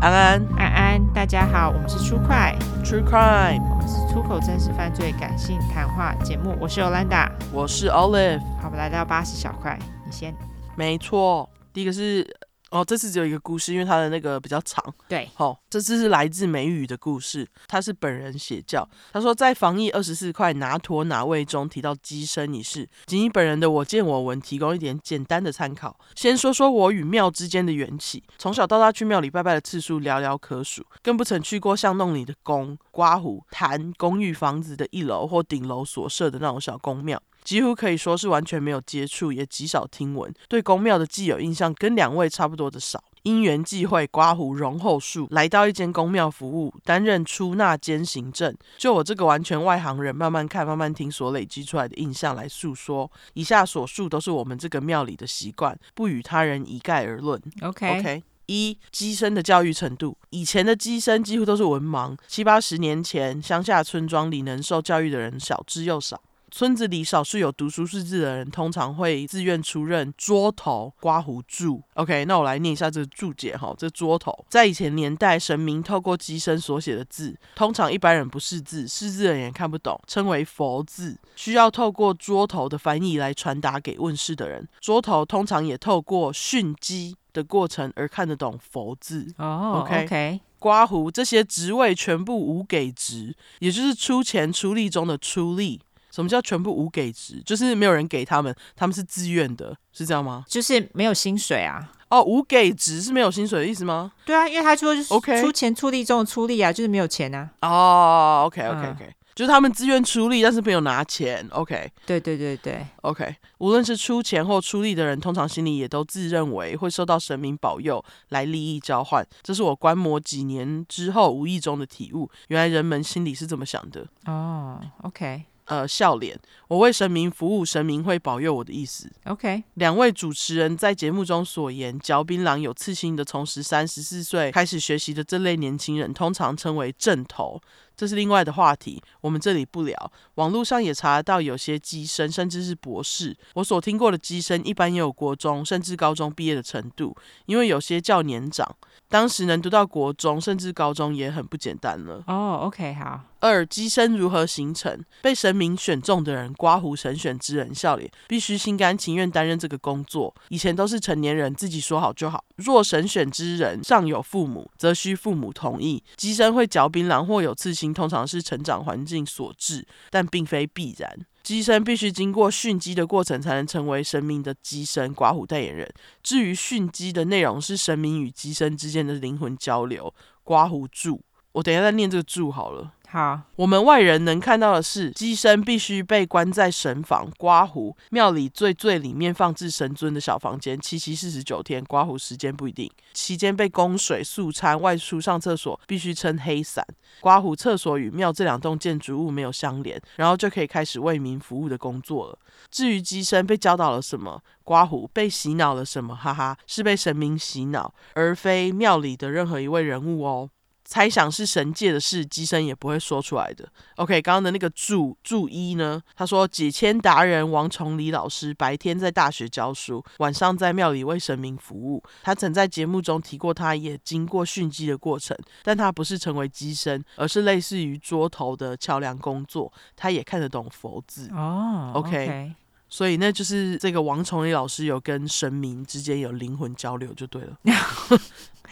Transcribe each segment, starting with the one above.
安安，安安，大家好，我们是出快 True Crime，我们是出口真实犯罪感性谈话节目。我是 Olanda，我是 Olive。好，我们来到八十小块，你先。没错，第一个是。哦，这次只有一个故事，因为它的那个比较长。对，好、哦，这次是来自美语的故事，他是本人写教。他说，在防疫二十四块拿陀哪位中提到乩身一事，仅以本人的我见我闻，提供一点简单的参考。先说说我与庙之间的缘起，从小到大去庙里拜拜的次数寥寥可数，更不曾去过巷弄里的宫、刮胡、坛、公寓房子的一楼或顶楼所设的那种小宫庙。几乎可以说是完全没有接触，也极少听闻。对宫庙的既有印象跟两位差不多的少。因缘际会，刮胡容后术，来到一间宫庙服务，担任出纳兼行政。就我这个完全外行人，慢慢看、慢慢听所累积出来的印象来诉说。以下所述都是我们这个庙里的习惯，不与他人一概而论。OK OK。一乩身的教育程度，以前的乩身几乎都是文盲。七八十年前，乡下村庄里能受教育的人少之又少。村子里少数有读书识字的人，通常会自愿出任桌头刮胡助。OK，那我来念一下这个注解哈。这桌头在以前年代，神明透过机身所写的字，通常一般人不识字，识字的人也看不懂，称为佛字，需要透过桌头的翻译来传达给问世的人。桌头通常也透过训鸡的过程而看得懂佛字。哦、oh，OK，, okay. 刮胡这些职位全部无给职，也就是出钱出力中的出力。什么叫全部无给职？就是没有人给他们，他们是自愿的，是这样吗？就是没有薪水啊。哦，无给值是没有薪水的意思吗？对啊，因为他说就是 OK 出钱出力中的出力啊，就是没有钱啊。哦，OK OK OK，嗯，就是他们自愿出力，但是没有拿钱。OK，对对对对，OK，无论是出钱或出力的人，通常心里也都自认为会受到神明保佑来利益交换。这是我观摩几年之后无意中的体悟，原来人们心里是这么想的。哦，OK。呃，笑脸，我为神明服务，神明会保佑我的意思。OK，两位主持人在节目中所言，嚼槟榔有刺青的，从十三、十四岁开始学习的这类年轻人，通常称为正头。这是另外的话题，我们这里不聊。网络上也查得到有些机身，甚至是博士。我所听过的机身，一般也有国中甚至高中毕业的程度，因为有些较年长，当时能读到国中甚至高中也很不简单了。哦、oh，OK，好。二机身如何形成？被神明选中的人，刮胡神选之人，笑脸必须心甘情愿担任这个工作。以前都是成年人自己说好就好。若神选之人尚有父母，则需父母同意。机身会嚼槟榔或有刺青，通常是成长环境所致，但并非必然。乩身必须经过训鸡的过程，才能成为神明的乩身寡虎代言人。至于训鸡的内容，是神明与乩身之间的灵魂交流。寡虎柱，我等下再念这个柱好了。好，我们外人能看到的是，乩身必须被关在神房刮胡，庙里最最里面放置神尊的小房间，七七四十九天，刮胡时间不一定。期间被供水、素餐，外出上厕所必须撑黑伞。刮胡厕所与庙这两栋建筑物没有相连，然后就可以开始为民服务的工作了。至于乩身被教导了什么，刮胡被洗脑了什么，哈哈，是被神明洗脑，而非庙里的任何一位人物哦。猜想是神界的事，机身也不会说出来的。OK，刚刚的那个注注一呢？他说解签达人王崇礼老师白天在大学教书，晚上在庙里为神明服务。他曾在节目中提过，他也经过训机的过程，但他不是成为机身，而是类似于桌头的桥梁工作。他也看得懂佛字哦。Oh, OK，, okay. 所以那就是这个王崇礼老师有跟神明之间有灵魂交流就对了。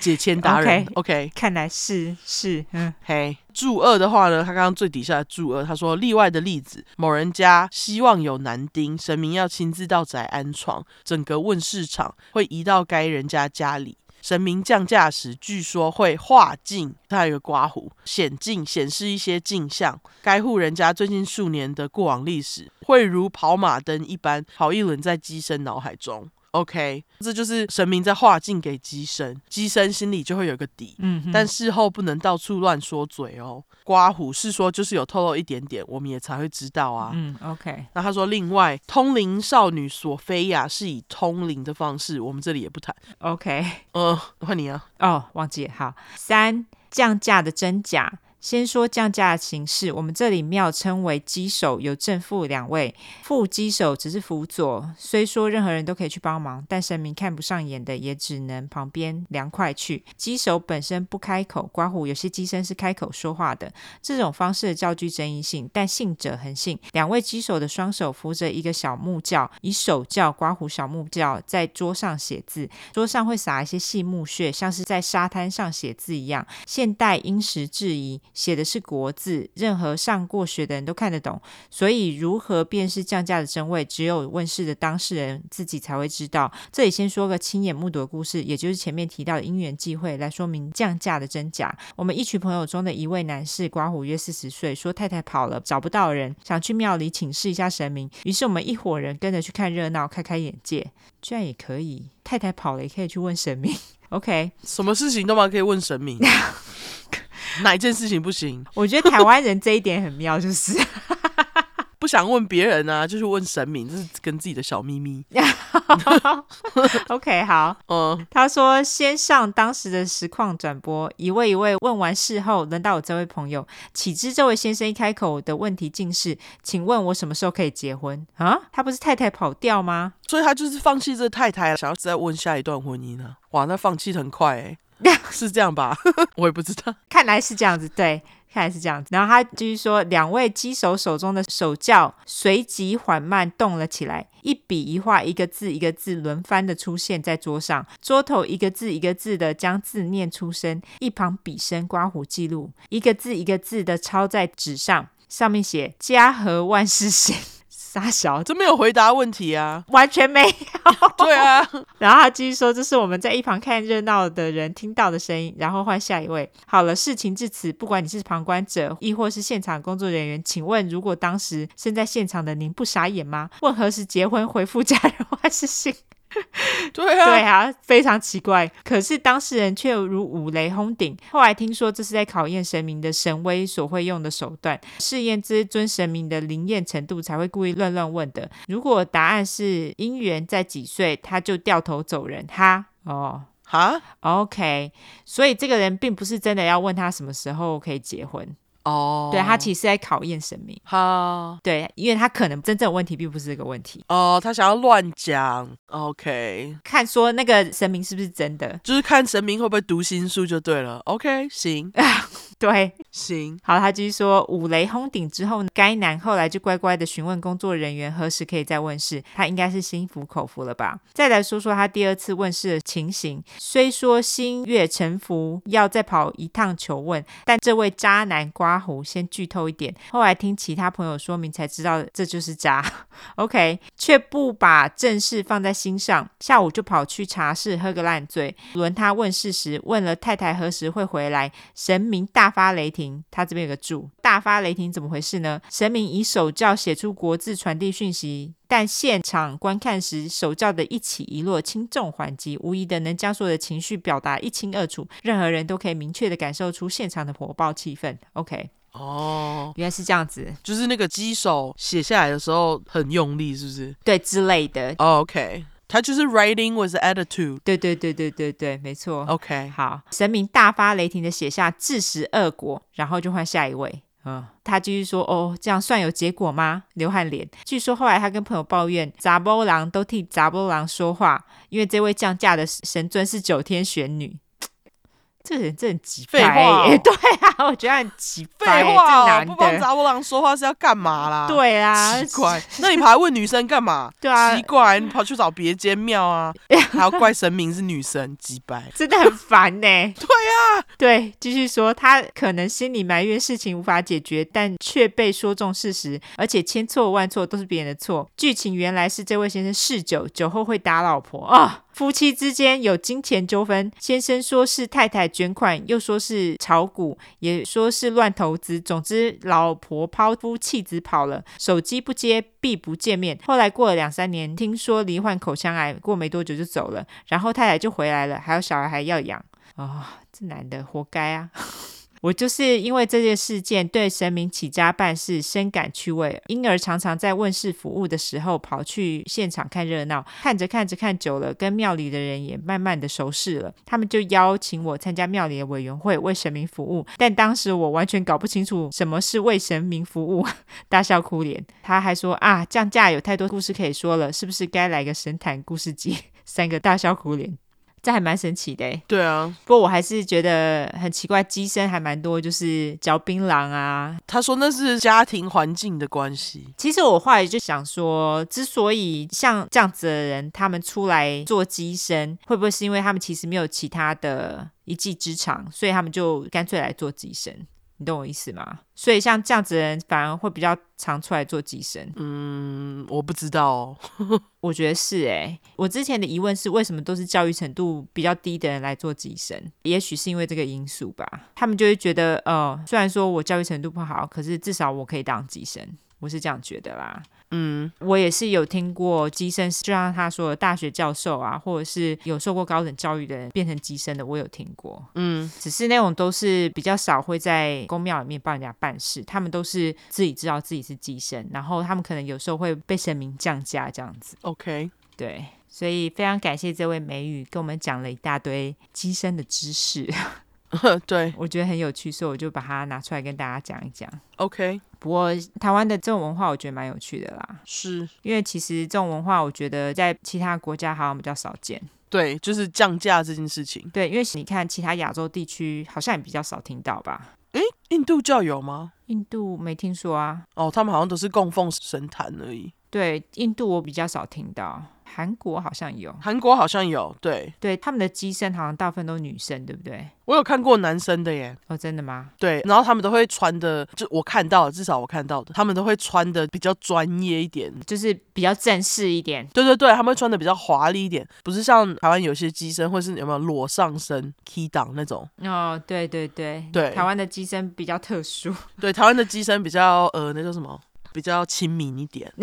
解签达人，OK，, okay. 看来是是，嗯，嘿，注二的话呢，他刚刚最底下的注二，他说例外的例子，某人家希望有男丁，神明要亲自到宅安床，整个问市场会移到该人家家里，神明降价时，据说会化镜，他有个刮胡显镜显示一些镜像，该户人家最近数年的过往历史，会如跑马灯一般跑一轮在机身脑海中。OK，这就是神明在化境给机身，机身心里就会有个底。嗯，但事后不能到处乱说嘴哦。刮胡是说就是有透露一点点，我们也才会知道啊。嗯，OK。那他说，另外通灵少女索菲亚是以通灵的方式，我们这里也不谈。OK，呃，换你啊。哦，忘记好。三降价的真假。先说降价的形式，我们这里庙称为乩首，有正副两位。副乩首只是辅佐，虽说任何人都可以去帮忙，但神明看不上眼的，也只能旁边凉快去。乩首本身不开口，刮胡有些乩身是开口说话的，这种方式较具争议性，但信者恒信。两位乩首的双手扶着一个小木轿，以手轿刮胡小木轿，在桌上写字，桌上会撒一些细木屑，像是在沙滩上写字一样。现代因时制宜。写的是国字，任何上过学的人都看得懂。所以，如何辨识降价的真伪，只有问事的当事人自己才会知道。这里先说个亲眼目睹的故事，也就是前面提到的因缘际会，来说明降价的真假。我们一群朋友中的一位男士，刮胡约四十岁，说太太跑了，找不到人，想去庙里请示一下神明。于是我们一伙人跟着去看热闹，开开眼界，居然也可以，太太跑了也可以去问神明。OK，什么事情都嘛可以问神明。哪一件事情不行？我觉得台湾人这一点很妙，就是 不想问别人啊，就是问神明，这是跟自己的小秘密。OK，好，嗯，他说先上当时的实况转播，一位一位问完事后，轮到我这位朋友。岂知这位先生一开口的问题竟是：“请问我什么时候可以结婚？”啊，他不是太太跑掉吗？所以他就是放弃这太太，想要再问下一段婚姻呢？哇，那放弃很快哎。是这样吧？我也不知道。看来是这样子，对，看来是这样子。然后他继续说，两位机手手中的手教随即缓慢动了起来，一笔一画，一个字一个字轮番的出现在桌上，桌头一个字一个字的将字念出声，一旁笔身刮胡记录，一个字一个字的抄在纸上，上面写“家和万事兴”。傻小，这没有回答问题啊，完全没有。对啊，然后他继续说：“这是我们在一旁看热闹的人听到的声音。”然后换下一位。好了，事情至此，不管你是旁观者，亦或是现场工作人员，请问，如果当时身在现场的您不傻眼吗？问何时结婚？回复家人万事兴。对啊，对啊，非常奇怪。可是当事人却如五雷轰顶。后来听说这是在考验神明的神威所会用的手段，试验之尊神明的灵验程度，才会故意乱乱问的。如果答案是姻缘在几岁，他就掉头走人。哈，哦，哈，OK。所以这个人并不是真的要问他什么时候可以结婚。哦、oh.，对，他其实是在考验神明。好、oh.，对，因为他可能真正的问题并不是这个问题。哦、oh,，他想要乱讲。OK，看说那个神明是不是真的，就是看神明会不会读心术就对了。OK，行。对，行，好，他继续说，五雷轰顶之后，该男后来就乖乖的询问工作人员何时可以再问世，他应该是心服口服了吧？再来说说他第二次问世的情形，虽说心悦诚服，要再跑一趟求问，但这位渣男先剧透一点，后来听其他朋友说明才知道这就是渣，OK，却不把正事放在心上，下午就跑去茶室喝个烂醉，轮他问事时，问了太太何时会回来，神明。大发雷霆，他这边有个注，大发雷霆怎么回事呢？神明以手教写出国字传递讯息，但现场观看时，手教的一起一落，轻重缓急，无疑的能将所有的情绪表达一清二楚，任何人都可以明确的感受出现场的火爆气氛。OK，哦，原来是这样子，就是那个机手写下来的时候很用力，是不是？对，之类的。Oh, OK。他就是 writing with attitude，对对对对对对，没错。OK，好，神明大发雷霆的写下自食恶果，然后就换下一位。嗯，他继续说，哦，这样算有结果吗？流汗脸。据说后来他跟朋友抱怨，杂波郎都替杂波郎说话，因为这位降价的神尊是九天玄女。这个人真的很奇怪，对啊，我觉得很奇怪。废话，不帮杂波郎说话是要干嘛啦？对啊，奇怪。那你跑来问女生干嘛？对啊，奇怪，你跑去找别间庙啊？还要怪神明是女生，机掰，真的很烦呢。对啊，对，继续说，他可能心里埋怨事情无法解决，但却被说中事实，而且千错万错都是别人的错。剧情原来是这位先生嗜酒，酒后会打老婆啊。夫妻之间有金钱纠纷，先生说是太太卷款，又说是炒股，也说是乱投资。总之，老婆抛夫弃子跑了，手机不接，必不见面。后来过了两三年，听说罹患口腔癌，过没多久就走了。然后太太就回来了，还有小孩还要养。啊、哦，这男的活该啊！我就是因为这件事件对神明起家办事深感趣味，因而常常在问世服务的时候跑去现场看热闹。看着看着看久了，跟庙里的人也慢慢的熟识了。他们就邀请我参加庙里的委员会，为神明服务。但当时我完全搞不清楚什么是为神明服务，大笑哭脸。他还说啊，降价有太多故事可以说了，是不是该来个神坛故事集？三个大笑哭脸。这还蛮神奇的，对啊。不过我还是觉得很奇怪，机身还蛮多，就是嚼槟榔啊。他说那是家庭环境的关系。其实我后来就想说，之所以像这样子的人，他们出来做机身，会不会是因为他们其实没有其他的一技之长，所以他们就干脆来做机身？你懂我意思吗？所以像这样子的人反而会比较常出来做寄生。嗯，我不知道哦。我觉得是诶、欸。我之前的疑问是，为什么都是教育程度比较低的人来做寄生？也许是因为这个因素吧。他们就会觉得，呃，虽然说我教育程度不好，可是至少我可以当寄生。我是这样觉得啦。嗯，我也是有听过机身，就像他说的，大学教授啊，或者是有受过高等教育的人变成机身的，我有听过。嗯，只是那种都是比较少会在公庙里面帮人家办事，他们都是自己知道自己是机身，然后他们可能有时候会被神明降价这样子。OK，对，所以非常感谢这位美语跟我们讲了一大堆机身的知识。对，我觉得很有趣，所以我就把它拿出来跟大家讲一讲。OK，不过台湾的这种文化，我觉得蛮有趣的啦。是因为其实这种文化，我觉得在其他国家好像比较少见。对，就是降价这件事情。对，因为你看其他亚洲地区，好像也比较少听到吧？诶，印度教有吗？印度没听说啊。哦，他们好像都是供奉神坛而已。对，印度我比较少听到。韩国好像有，韩国好像有，对，对，他们的机身好像大部分都是女生，对不对？我有看过男生的耶。哦，真的吗？对，然后他们都会穿的，就我看到，至少我看到的，他们都会穿的比较专业一点，就是比较正式一点。对对对，他们会穿的比较华丽一点，不是像台湾有些机身，或是有没有裸上身、key 档那种。哦，对对对对，台湾的机身比较特殊。对，台湾的机身比较呃，那叫什么？比较亲民一点。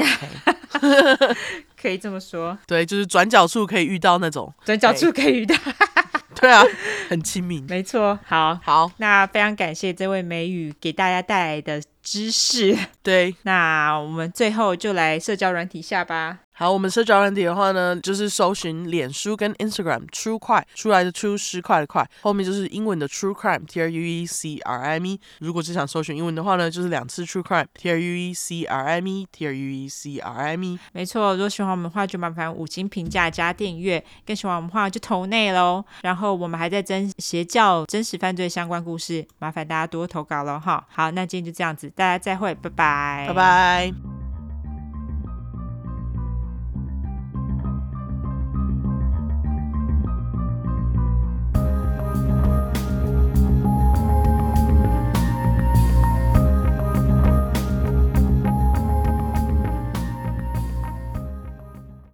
可以这么说，对，就是转角处可以遇到那种，转角处可以遇到，对啊，很亲民，没错。好，好，那非常感谢这位美语给大家带来的知识。对，那我们最后就来社交软体下吧。好，我们社交软体的话呢，就是搜寻脸书跟 Instagram，True Crime 出来的 True 十块的快，后面就是英文的 True Crime，T R U E C R I M E。如果只想搜寻英文的话呢，就是两次 True Crime，T R U E C R I M E，T R U E C R I M E。没错，如果喜欢我们的话，就麻烦五星评价加订阅；更喜欢我们的话，就投内喽。然后我们还在征邪教真实犯罪相关故事，麻烦大家多投稿喽哈。好，那今天就这样子，大家再会，拜拜，拜拜。